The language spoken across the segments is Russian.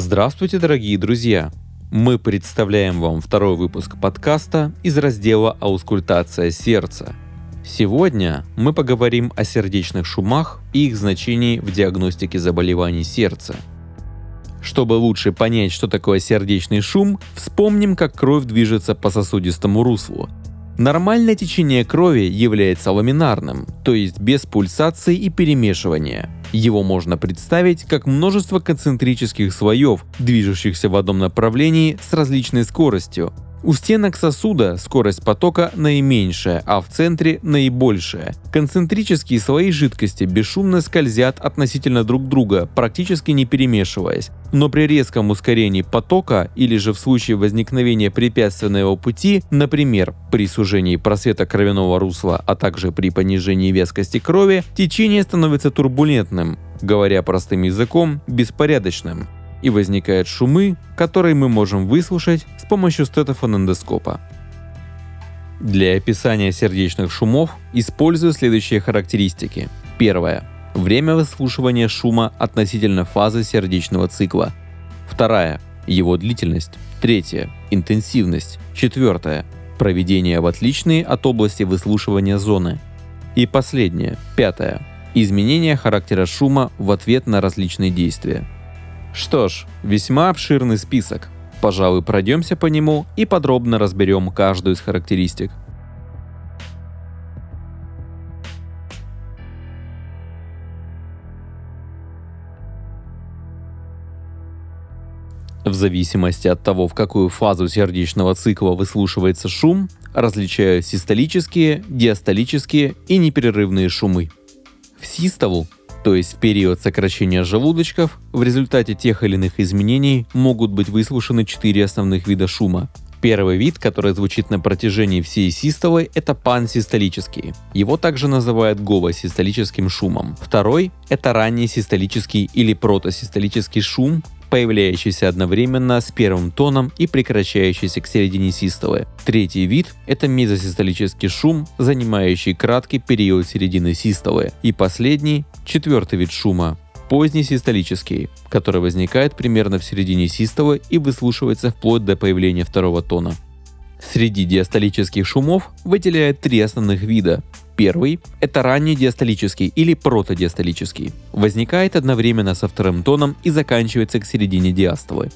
Здравствуйте, дорогие друзья! Мы представляем вам второй выпуск подкаста из раздела «Аускультация сердца». Сегодня мы поговорим о сердечных шумах и их значении в диагностике заболеваний сердца. Чтобы лучше понять, что такое сердечный шум, вспомним, как кровь движется по сосудистому руслу. Нормальное течение крови является ламинарным, то есть без пульсации и перемешивания – его можно представить как множество концентрических слоев, движущихся в одном направлении с различной скоростью. У стенок сосуда скорость потока наименьшая, а в центре наибольшая. Концентрические слои жидкости бесшумно скользят относительно друг друга, практически не перемешиваясь. Но при резком ускорении потока или же в случае возникновения препятствия на его пути, например, при сужении просвета кровяного русла, а также при понижении вескости крови, течение становится турбулентным, говоря простым языком, беспорядочным и возникают шумы, которые мы можем выслушать с помощью стетофонендоскопа. Для описания сердечных шумов использую следующие характеристики. Первое. Время выслушивания шума относительно фазы сердечного цикла. Вторая. Его длительность. Третье. Интенсивность. Четвертое. Проведение в отличные от области выслушивания зоны. И последнее. Пятое. Изменение характера шума в ответ на различные действия. Что ж, весьма обширный список. Пожалуй, пройдемся по нему и подробно разберем каждую из характеристик. В зависимости от того, в какую фазу сердечного цикла выслушивается шум, различаю систолические, диастолические и непрерывные шумы. В систолу то есть в период сокращения желудочков, в результате тех или иных изменений могут быть выслушаны четыре основных вида шума. Первый вид, который звучит на протяжении всей систолы, это пансистолический. Его также называют говосистолическим шумом. Второй – это ранний систолический или протосистолический шум, появляющийся одновременно с первым тоном и прекращающийся к середине систолы. Третий вид – это мезосистолический шум, занимающий краткий период середины систолы. И последний – четвертый вид шума – поздний систолический, который возникает примерно в середине систолы и выслушивается вплоть до появления второго тона. Среди диастолических шумов выделяют три основных вида Первый – это ранний диастолический или протодиастолический. Возникает одновременно со вторым тоном и заканчивается к середине диастолы.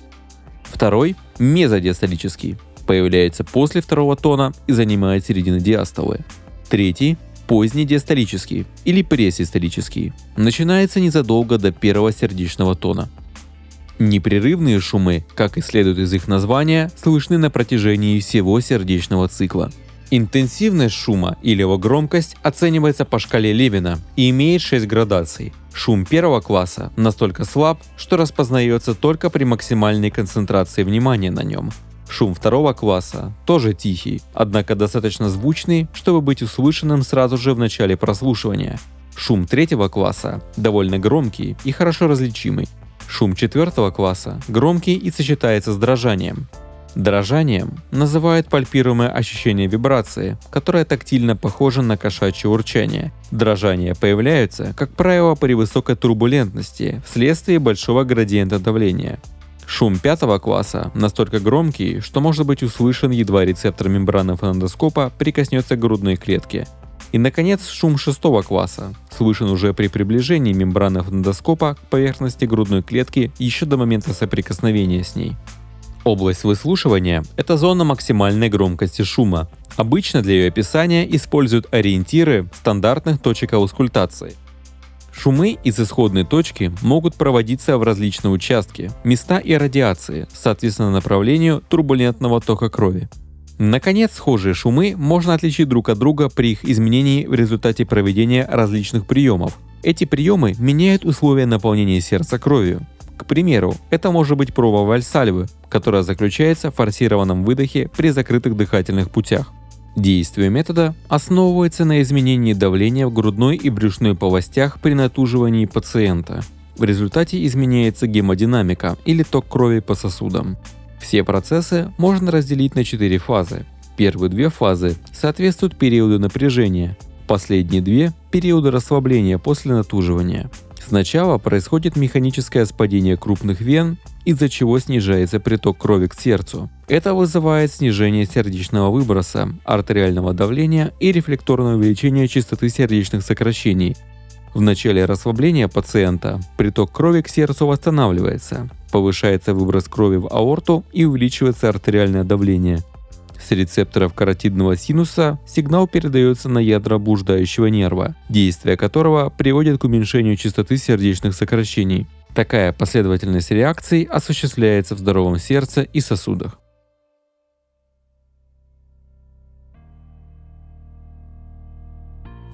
Второй – мезодиастолический. Появляется после второго тона и занимает середину диастолы. Третий – поздний диастолический или пресистолический. Начинается незадолго до первого сердечного тона. Непрерывные шумы, как и следует из их названия, слышны на протяжении всего сердечного цикла – Интенсивность шума или его громкость оценивается по шкале Левина и имеет 6 градаций. Шум первого класса настолько слаб, что распознается только при максимальной концентрации внимания на нем. Шум второго класса тоже тихий, однако достаточно звучный, чтобы быть услышанным сразу же в начале прослушивания. Шум третьего класса довольно громкий и хорошо различимый. Шум четвертого класса громкий и сочетается с дрожанием. Дрожанием называют пальпируемое ощущение вибрации, которое тактильно похоже на кошачье урчание. Дрожания появляются, как правило, при высокой турбулентности вследствие большого градиента давления. Шум пятого класса настолько громкий, что может быть услышан едва рецептор мембраны фонендоскопа прикоснется к грудной клетке. И, наконец, шум шестого класса слышен уже при приближении мембраны фонендоскопа к поверхности грудной клетки еще до момента соприкосновения с ней. Область выслушивания – это зона максимальной громкости шума. Обычно для ее описания используют ориентиры стандартных точек аускультации. Шумы из исходной точки могут проводиться в различные участки, места и радиации, соответственно направлению турбулентного тока крови. Наконец, схожие шумы можно отличить друг от друга при их изменении в результате проведения различных приемов. Эти приемы меняют условия наполнения сердца кровью. К примеру, это может быть проба вальсальвы, которая заключается в форсированном выдохе при закрытых дыхательных путях. Действие метода основывается на изменении давления в грудной и брюшной полостях при натуживании пациента. В результате изменяется гемодинамика или ток крови по сосудам. Все процессы можно разделить на четыре фазы. Первые две фазы соответствуют периоду напряжения, последние две – периоды расслабления после натуживания. Сначала происходит механическое спадение крупных вен, из-за чего снижается приток крови к сердцу. Это вызывает снижение сердечного выброса, артериального давления и рефлекторное увеличение частоты сердечных сокращений. В начале расслабления пациента приток крови к сердцу восстанавливается, повышается выброс крови в аорту и увеличивается артериальное давление. С рецепторов каротидного синуса сигнал передается на ядра блуждающего нерва, действие которого приводит к уменьшению частоты сердечных сокращений. Такая последовательность реакций осуществляется в здоровом сердце и сосудах.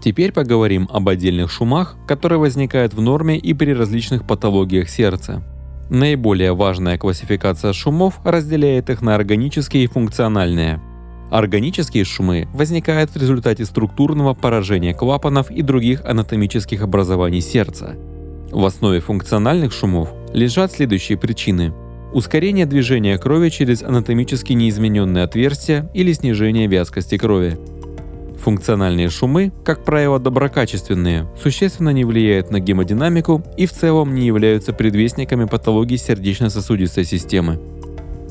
Теперь поговорим об отдельных шумах, которые возникают в норме и при различных патологиях сердца. Наиболее важная классификация шумов разделяет их на органические и функциональные. Органические шумы возникают в результате структурного поражения клапанов и других анатомических образований сердца. В основе функциональных шумов лежат следующие причины. Ускорение движения крови через анатомически неизмененные отверстия или снижение вязкости крови. Функциональные шумы, как правило доброкачественные, существенно не влияют на гемодинамику и в целом не являются предвестниками патологии сердечно-сосудистой системы.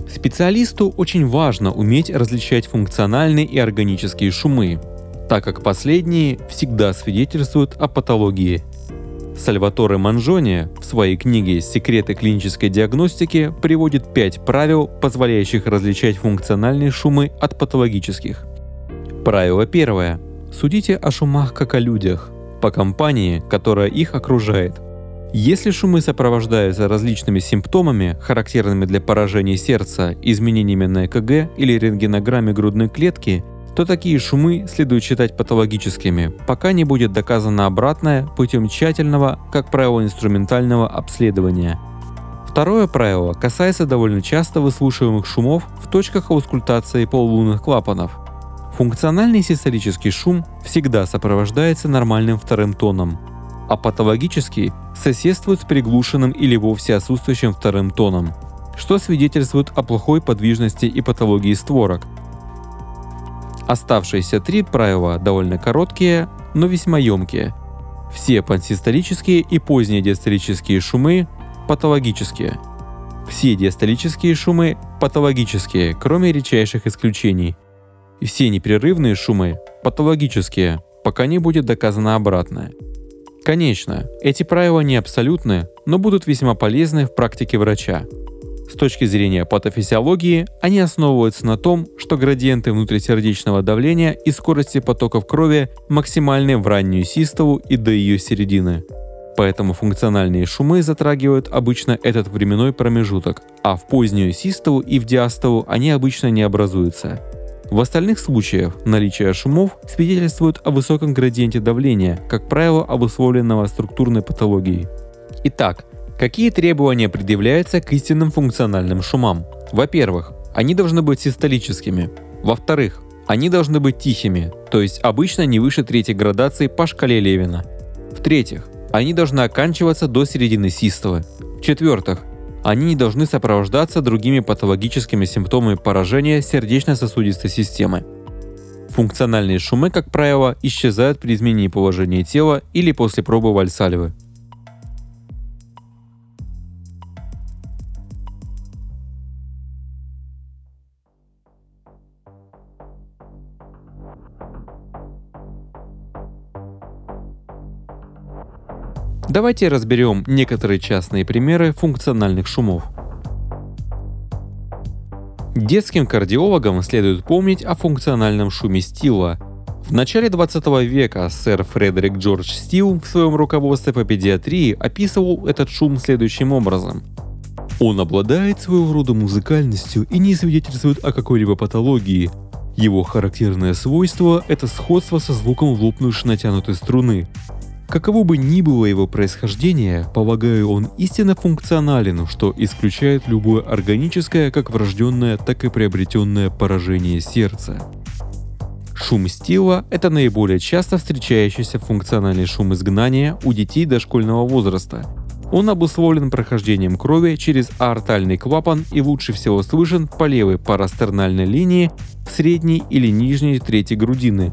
Специалисту очень важно уметь различать функциональные и органические шумы, так как последние всегда свидетельствуют о патологии. Сальваторе Манжони в своей книге «Секреты клинической диагностики» приводит пять правил, позволяющих различать функциональные шумы от патологических – Правило первое. Судите о шумах как о людях, по компании, которая их окружает. Если шумы сопровождаются различными симптомами, характерными для поражения сердца, изменениями на ЭКГ или рентгенограмме грудной клетки, то такие шумы следует считать патологическими, пока не будет доказано обратное путем тщательного, как правило, инструментального обследования. Второе правило касается довольно часто выслушиваемых шумов в точках аускультации полулунных клапанов – Функциональный систолический шум всегда сопровождается нормальным вторым тоном, а патологический соседствует с приглушенным или вовсе отсутствующим вторым тоном, что свидетельствует о плохой подвижности и патологии створок. Оставшиеся три правила довольно короткие, но весьма емкие. Все пансистолические и поздние диастолические шумы патологические. Все диастолические шумы патологические, кроме редчайших исключений – все непрерывные шумы патологические, пока не будет доказано обратное. Конечно, эти правила не абсолютны, но будут весьма полезны в практике врача. С точки зрения патофизиологии, они основываются на том, что градиенты внутрисердечного давления и скорости потоков крови максимальны в раннюю систолу и до ее середины. Поэтому функциональные шумы затрагивают обычно этот временной промежуток, а в позднюю систолу и в диастолу они обычно не образуются. В остальных случаях наличие шумов свидетельствует о высоком градиенте давления, как правило, обусловленного структурной патологией. Итак, какие требования предъявляются к истинным функциональным шумам? Во-первых, они должны быть систолическими. Во-вторых, они должны быть тихими, то есть обычно не выше третьей градации по шкале Левина. В-третьих, они должны оканчиваться до середины систолы. В-четвертых, они не должны сопровождаться другими патологическими симптомами поражения сердечно-сосудистой системы. Функциональные шумы, как правило, исчезают при изменении положения тела или после пробы вальсальвы. Давайте разберем некоторые частные примеры функциональных шумов. Детским кардиологам следует помнить о функциональном шуме Стила. В начале 20 века сэр Фредерик Джордж Стил в своем руководстве по педиатрии описывал этот шум следующим образом. Он обладает своего рода музыкальностью и не свидетельствует о какой-либо патологии. Его характерное свойство – это сходство со звуком лопнувшей натянутой струны. Каково бы ни было его происхождение, полагаю, он истинно функционален, что исключает любое органическое, как врожденное, так и приобретенное поражение сердца. Шум стила – это наиболее часто встречающийся функциональный шум изгнания у детей дошкольного возраста. Он обусловлен прохождением крови через аортальный клапан и лучше всего слышен по левой парастернальной линии в средней или нижней трети грудины,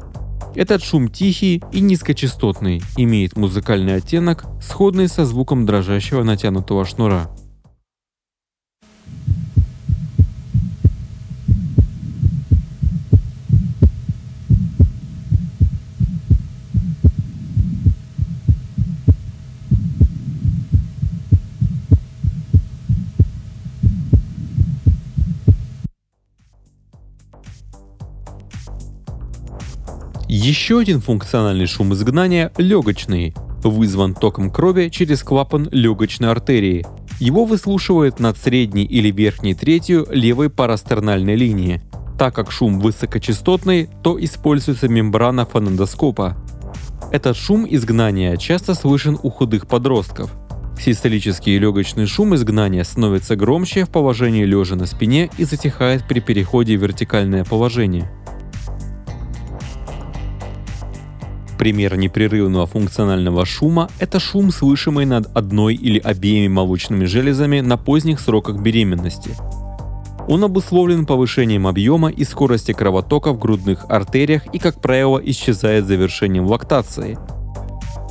Этот шум тихий и низкочастотный, имеет музыкальный оттенок, сходный со звуком дрожащего натянутого шнура. Еще один функциональный шум изгнания – легочный, вызван током крови через клапан легочной артерии. Его выслушивают над средней или верхней третью левой парастернальной линии. Так как шум высокочастотный, то используется мембрана фонендоскопа. Этот шум изгнания часто слышен у худых подростков. Систолический легочный шум изгнания становится громче в положении лежа на спине и затихает при переходе в вертикальное положение. Пример непрерывного функционального шума – это шум, слышимый над одной или обеими молочными железами на поздних сроках беременности. Он обусловлен повышением объема и скорости кровотока в грудных артериях и, как правило, исчезает завершением лактации.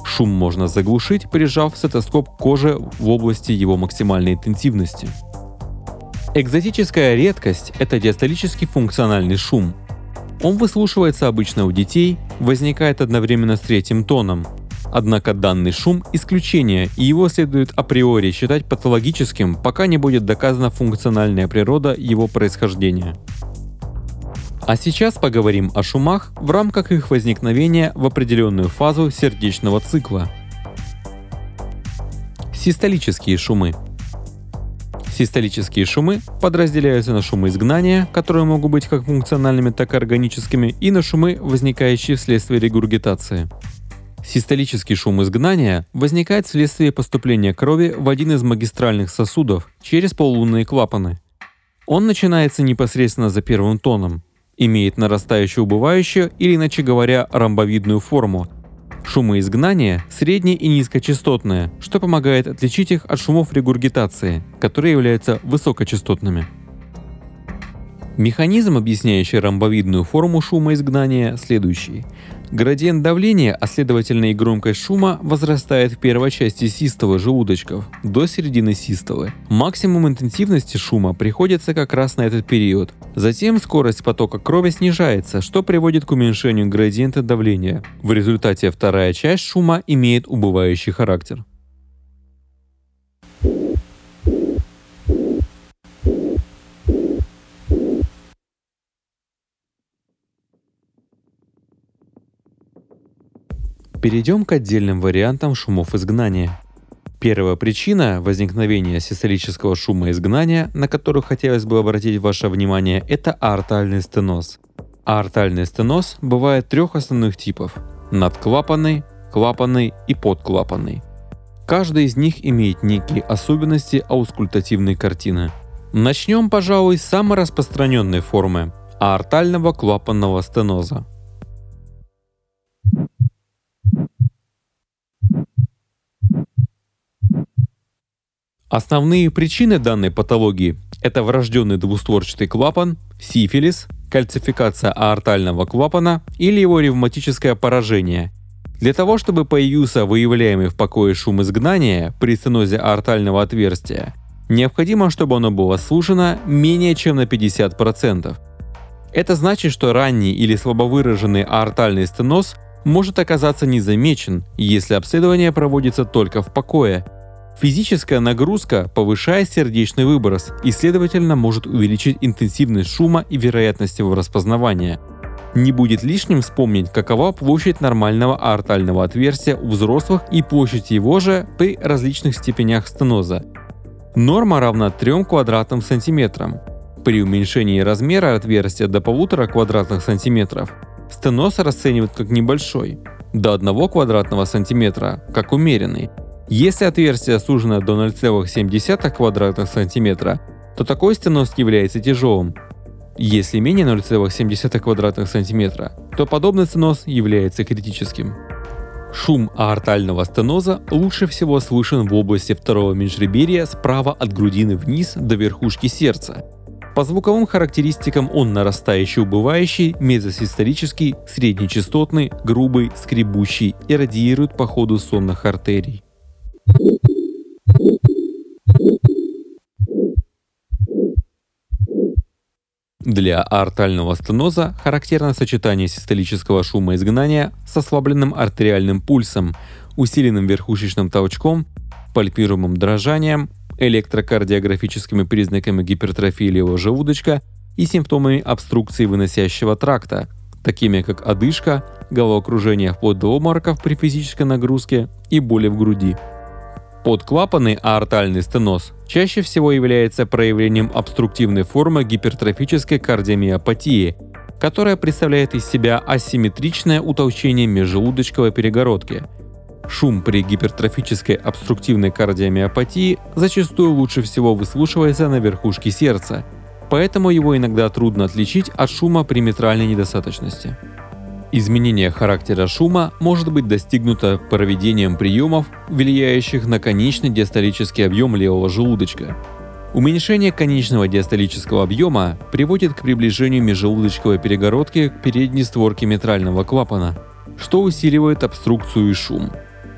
Шум можно заглушить, прижав стетоскоп к коже в области его максимальной интенсивности. Экзотическая редкость – это диастолический функциональный шум – он выслушивается обычно у детей, возникает одновременно с третьим тоном. Однако данный шум – исключение, и его следует априори считать патологическим, пока не будет доказана функциональная природа его происхождения. А сейчас поговорим о шумах в рамках их возникновения в определенную фазу сердечного цикла. Систолические шумы – Систолические шумы подразделяются на шумы изгнания, которые могут быть как функциональными, так и органическими, и на шумы, возникающие вследствие регургитации. Систолический шум изгнания возникает вследствие поступления крови в один из магистральных сосудов через полулунные клапаны. Он начинается непосредственно за первым тоном, имеет нарастающую убывающую или, иначе говоря, ромбовидную форму, Шумы изгнания средне- и низкочастотные, что помогает отличить их от шумов регургитации, которые являются высокочастотными. Механизм, объясняющий ромбовидную форму шума изгнания, следующий. Градиент давления, а следовательно и громкость шума, возрастает в первой части систолы желудочков до середины систолы. Максимум интенсивности шума приходится как раз на этот период. Затем скорость потока крови снижается, что приводит к уменьшению градиента давления. В результате вторая часть шума имеет убывающий характер. Перейдем к отдельным вариантам шумов изгнания. Первая причина возникновения систолического шума изгнания, на которую хотелось бы обратить ваше внимание, это аортальный стеноз. Аортальный стеноз бывает трех основных типов – надклапанный, клапанный и подклапанный. Каждый из них имеет некие особенности аускультативной картины. Начнем, пожалуй, с самой распространенной формы – аортального клапанного стеноза – Основные причины данной патологии – это врожденный двустворчатый клапан, сифилис, кальцификация аортального клапана или его ревматическое поражение. Для того, чтобы появился выявляемый в покое шум изгнания при стенозе аортального отверстия, необходимо, чтобы оно было сужено менее чем на 50%. Это значит, что ранний или слабовыраженный аортальный стеноз может оказаться незамечен, если обследование проводится только в покое – Физическая нагрузка повышает сердечный выброс и, следовательно, может увеличить интенсивность шума и вероятность его распознавания. Не будет лишним вспомнить, какова площадь нормального аортального отверстия у взрослых и площадь его же при различных степенях стеноза. Норма равна 3 квадратным сантиметрам. При уменьшении размера отверстия до 1,5 квадратных сантиметров стеноз расценивают как небольшой, до 1 квадратного сантиметра как умеренный – если отверстие сужено до 0,7 квадратных сантиметра, то такой стеноз является тяжелым. Если менее 0,7 квадратных сантиметра, то подобный стеноз является критическим. Шум аортального стеноза лучше всего слышен в области второго межреберья справа от грудины вниз до верхушки сердца. По звуковым характеристикам он нарастающий, убывающий, мезосистолический, среднечастотный, грубый, скребущий и радиирует по ходу сонных артерий. Для аортального стеноза характерно сочетание систолического шума изгнания с ослабленным артериальным пульсом, усиленным верхушечным толчком, пальпируемым дрожанием, электрокардиографическими признаками гипертрофии левого желудочка и симптомами обструкции выносящего тракта, такими как одышка, головокружение вплоть до обмороков при физической нагрузке и боли в груди. Подклапанный аортальный стеноз чаще всего является проявлением обструктивной формы гипертрофической кардиомиопатии, которая представляет из себя асимметричное утолщение межжелудочковой перегородки. Шум при гипертрофической обструктивной кардиомиопатии зачастую лучше всего выслушивается на верхушке сердца, поэтому его иногда трудно отличить от шума при митральной недостаточности. Изменение характера шума может быть достигнуто проведением приемов, влияющих на конечный диастолический объем левого желудочка. Уменьшение конечного диастолического объема приводит к приближению межжелудочковой перегородки к передней створке митрального клапана, что усиливает обструкцию и шум.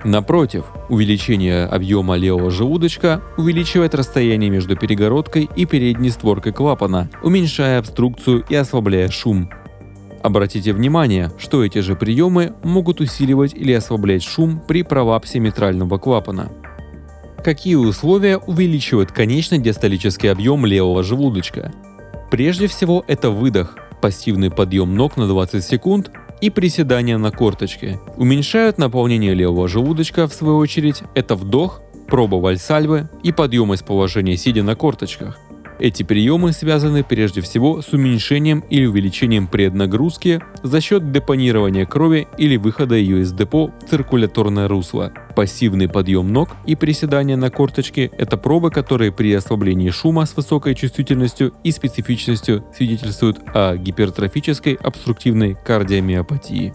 Напротив, увеличение объема левого желудочка увеличивает расстояние между перегородкой и передней створкой клапана, уменьшая обструкцию и ослабляя шум. Обратите внимание, что эти же приемы могут усиливать или ослаблять шум при пролапсе митрального клапана. Какие условия увеличивают конечный диастолический объем левого желудочка? Прежде всего это выдох, пассивный подъем ног на 20 секунд и приседания на корточке. Уменьшают наполнение левого желудочка, в свою очередь, это вдох, проба вальсальвы и подъем из положения сидя на корточках. Эти приемы связаны прежде всего с уменьшением или увеличением преднагрузки за счет депонирования крови или выхода ее из депо в циркуляторное русло. Пассивный подъем ног и приседания на корточке – это пробы, которые при ослаблении шума с высокой чувствительностью и специфичностью свидетельствуют о гипертрофической обструктивной кардиомиопатии.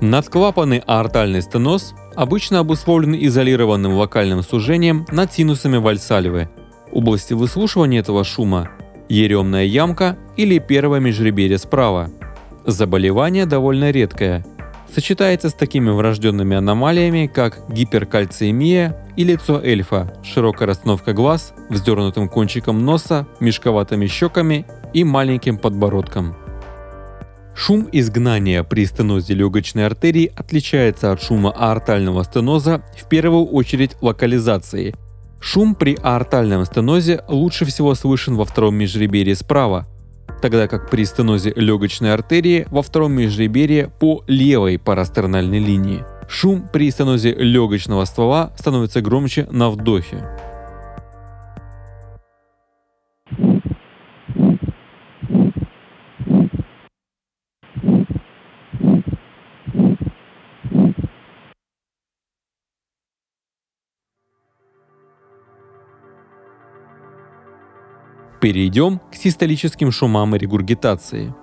Надклапанный аортальный стеноз обычно обусловлен изолированным локальным сужением над синусами вальсальвы – области выслушивания этого шума – еремная ямка или первое межреберье справа. Заболевание довольно редкое. Сочетается с такими врожденными аномалиями, как гиперкальциемия и лицо эльфа, широкая расстановка глаз, вздернутым кончиком носа, мешковатыми щеками и маленьким подбородком. Шум изгнания при стенозе легочной артерии отличается от шума аортального стеноза в первую очередь локализацией – Шум при аортальном стенозе лучше всего слышен во втором межреберье справа, тогда как при стенозе легочной артерии во втором межреберье по левой парастернальной линии. Шум при стенозе легочного ствола становится громче на вдохе. Перейдем к систолическим шумам и регургитации.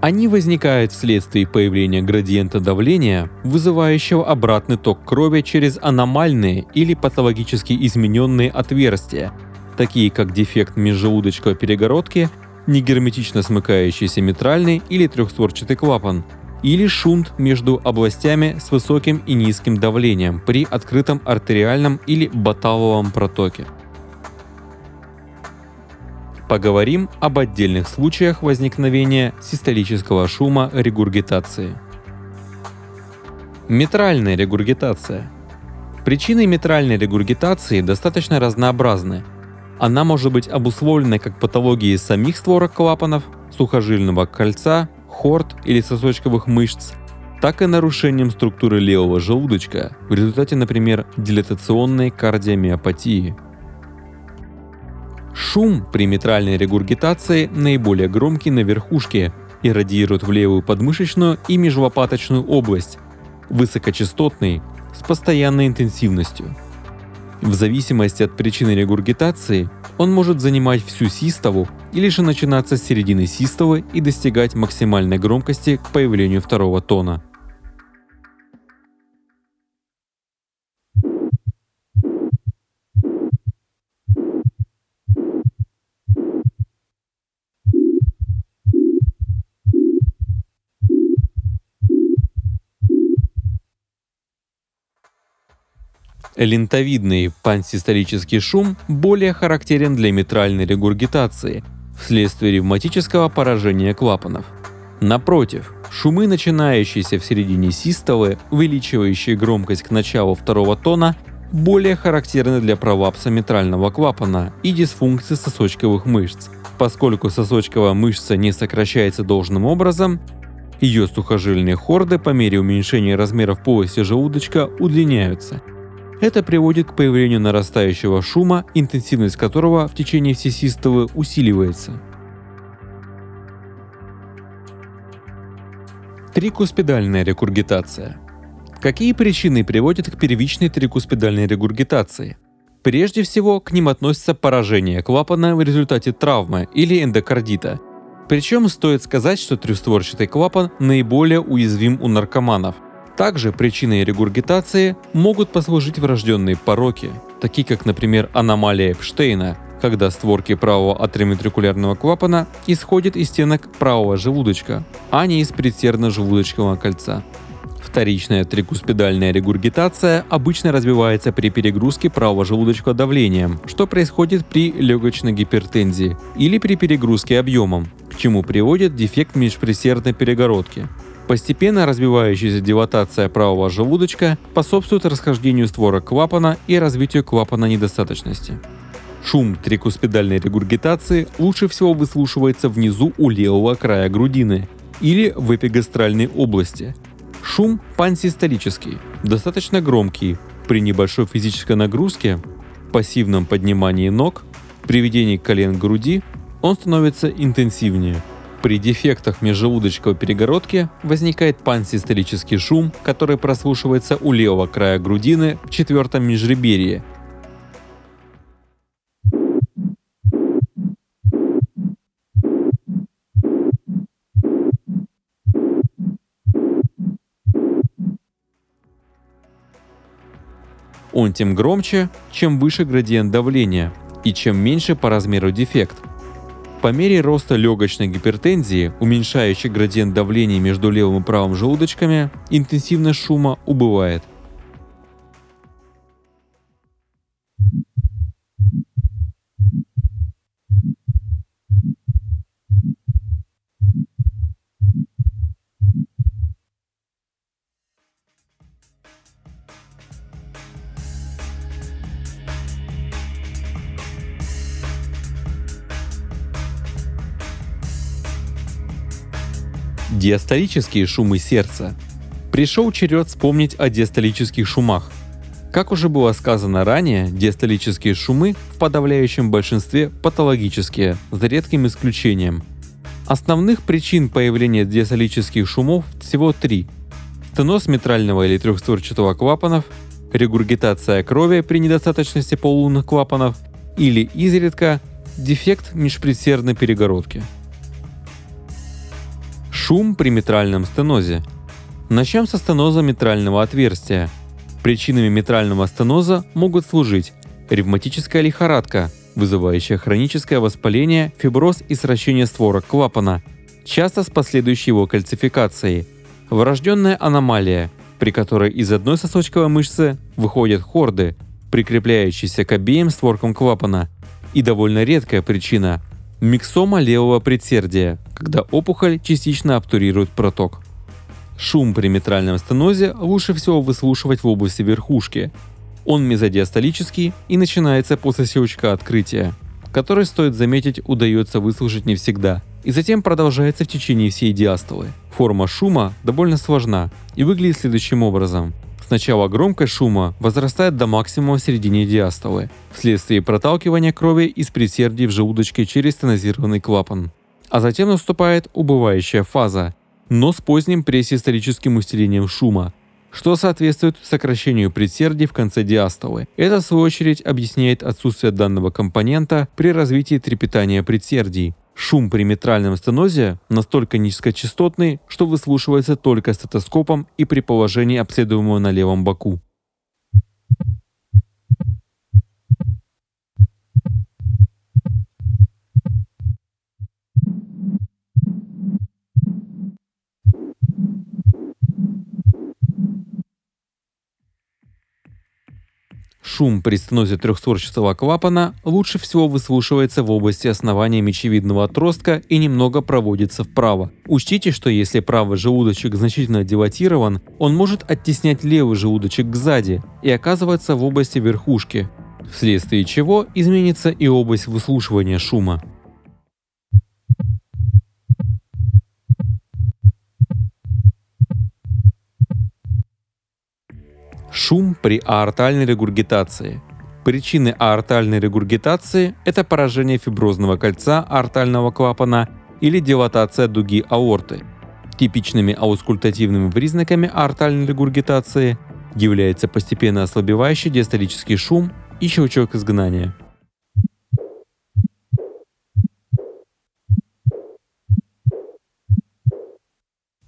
Они возникают вследствие появления градиента давления, вызывающего обратный ток крови через аномальные или патологически измененные отверстия, такие как дефект межжелудочковой перегородки, негерметично смыкающийся митральный или трехстворчатый клапан, или шунт между областями с высоким и низким давлением при открытом артериальном или баталовом протоке. Поговорим об отдельных случаях возникновения систолического шума регургитации. Метральная регургитация. Причины метральной регургитации достаточно разнообразны. Она может быть обусловлена как патологией самих створок клапанов, сухожильного кольца, хорд или сосочковых мышц, так и нарушением структуры левого желудочка в результате, например, дилатационной кардиомиопатии – Шум при митральной регургитации наиболее громкий на верхушке и радиирует в левую подмышечную и межлопаточную область, высокочастотный, с постоянной интенсивностью. В зависимости от причины регургитации он может занимать всю систолу или же начинаться с середины систолы и достигать максимальной громкости к появлению второго тона. Лентовидный пансистолический шум более характерен для митральной регургитации вследствие ревматического поражения клапанов. Напротив, шумы, начинающиеся в середине систолы, увеличивающие громкость к началу второго тона, более характерны для пролапса митрального клапана и дисфункции сосочковых мышц. Поскольку сосочковая мышца не сокращается должным образом, ее сухожильные хорды по мере уменьшения размеров полости желудочка удлиняются – это приводит к появлению нарастающего шума, интенсивность которого в течение всей усиливается. Трикуспидальная рекургитация. Какие причины приводят к первичной трикуспидальной регургитации? Прежде всего, к ним относится поражение клапана в результате травмы или эндокардита. Причем стоит сказать, что трехстворчатый клапан наиболее уязвим у наркоманов – также причиной регургитации могут послужить врожденные пороки, такие как, например, аномалия Эпштейна, когда створки правого атриоventriculaрного клапана исходят из стенок правого желудочка, а не из предсердно-желудочкового кольца. Вторичная трикуспидальная регургитация обычно развивается при перегрузке правого желудочка давлением, что происходит при легочной гипертензии или при перегрузке объемом, к чему приводит дефект межпредсердной перегородки. Постепенно развивающаяся дилатация правого желудочка способствует расхождению створок клапана и развитию клапана недостаточности. Шум трикуспидальной регургитации лучше всего выслушивается внизу у левого края грудины или в эпигастральной области. Шум пансистолический, достаточно громкий, при небольшой физической нагрузке, пассивном поднимании ног, приведении колен к груди он становится интенсивнее – при дефектах межжелудочковой перегородки возникает пансистерический шум, который прослушивается у левого края грудины в четвертом межреберье. Он тем громче, чем выше градиент давления и чем меньше по размеру дефект – по мере роста легочной гипертензии, уменьшающей градиент давления между левым и правым желудочками, интенсивность шума убывает. Диастолические шумы сердца. Пришел черед вспомнить о диастолических шумах. Как уже было сказано ранее, диастолические шумы в подавляющем большинстве патологические, за редким исключением. Основных причин появления диастолических шумов всего три. Стеноз митрального или трехстворчатого клапанов, регургитация крови при недостаточности полулунных клапанов или изредка дефект межпредсердной перегородки. Шум при митральном стенозе. Начнем со стеноза митрального отверстия. Причинами митрального стеноза могут служить ревматическая лихорадка, вызывающая хроническое воспаление, фиброз и сращение створок клапана, часто с последующей его кальцификацией, врожденная аномалия, при которой из одной сосочковой мышцы выходят хорды, прикрепляющиеся к обеим створкам клапана, и довольно редкая причина Миксома левого предсердия, когда опухоль частично обтурирует проток. Шум при митральном стенозе лучше всего выслушивать в области верхушки. Он мезодиастолический и начинается после щелчка открытия, который, стоит заметить, удается выслушать не всегда, и затем продолжается в течение всей диастолы. Форма шума довольно сложна и выглядит следующим образом. Сначала громкость шума возрастает до максимума в середине диастолы, вследствие проталкивания крови из предсердий в желудочке через стенозированный клапан. А затем наступает убывающая фаза, но с поздним пресисторическим усилением шума, что соответствует сокращению предсердий в конце диастолы. Это, в свою очередь, объясняет отсутствие данного компонента при развитии трепетания предсердий. Шум при митральном стенозе настолько низкочастотный, что выслушивается только стетоскопом и при положении обследуемого на левом боку. Шум при стенозе трехстворчатого клапана лучше всего выслушивается в области основания мечевидного отростка и немного проводится вправо. Учтите, что если правый желудочек значительно дилатирован, он может оттеснять левый желудочек сзади и оказывается в области верхушки, вследствие чего изменится и область выслушивания шума. Шум при аортальной регургитации. Причины аортальной регургитации – это поражение фиброзного кольца аортального клапана или дилатация дуги аорты. Типичными аускультативными признаками аортальной регургитации является постепенно ослабевающий диастолический шум и щелчок изгнания.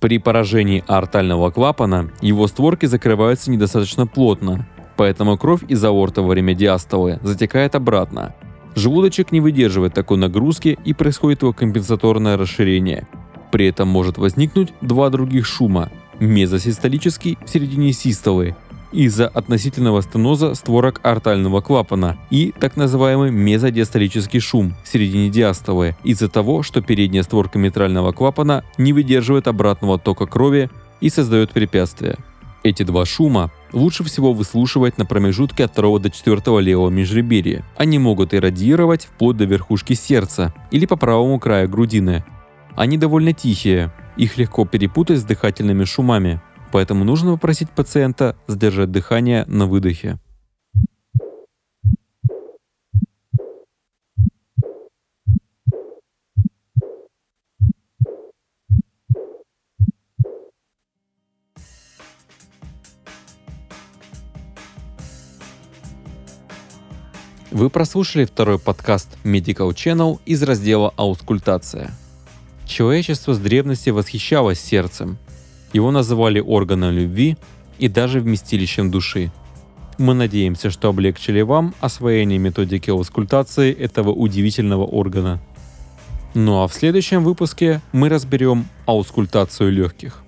При поражении аортального клапана его створки закрываются недостаточно плотно, поэтому кровь из аорты во время диастолы затекает обратно. Желудочек не выдерживает такой нагрузки и происходит его компенсаторное расширение. При этом может возникнуть два других шума – мезосистолический в середине систолы из-за относительного стеноза створок артального клапана и так называемый мезодиастолический шум в середине диастолы из-за того, что передняя створка митрального клапана не выдерживает обратного тока крови и создает препятствия. Эти два шума лучше всего выслушивать на промежутке от 2 до 4 левого межреберья. Они могут иррадиировать вплоть до верхушки сердца или по правому краю грудины. Они довольно тихие, их легко перепутать с дыхательными шумами поэтому нужно попросить пациента сдержать дыхание на выдохе. Вы прослушали второй подкаст Medical Channel из раздела «Аускультация». Человечество с древности восхищалось сердцем, его называли органом любви и даже вместилищем души. Мы надеемся, что облегчили вам освоение методики аускультации этого удивительного органа. Ну а в следующем выпуске мы разберем аускультацию легких.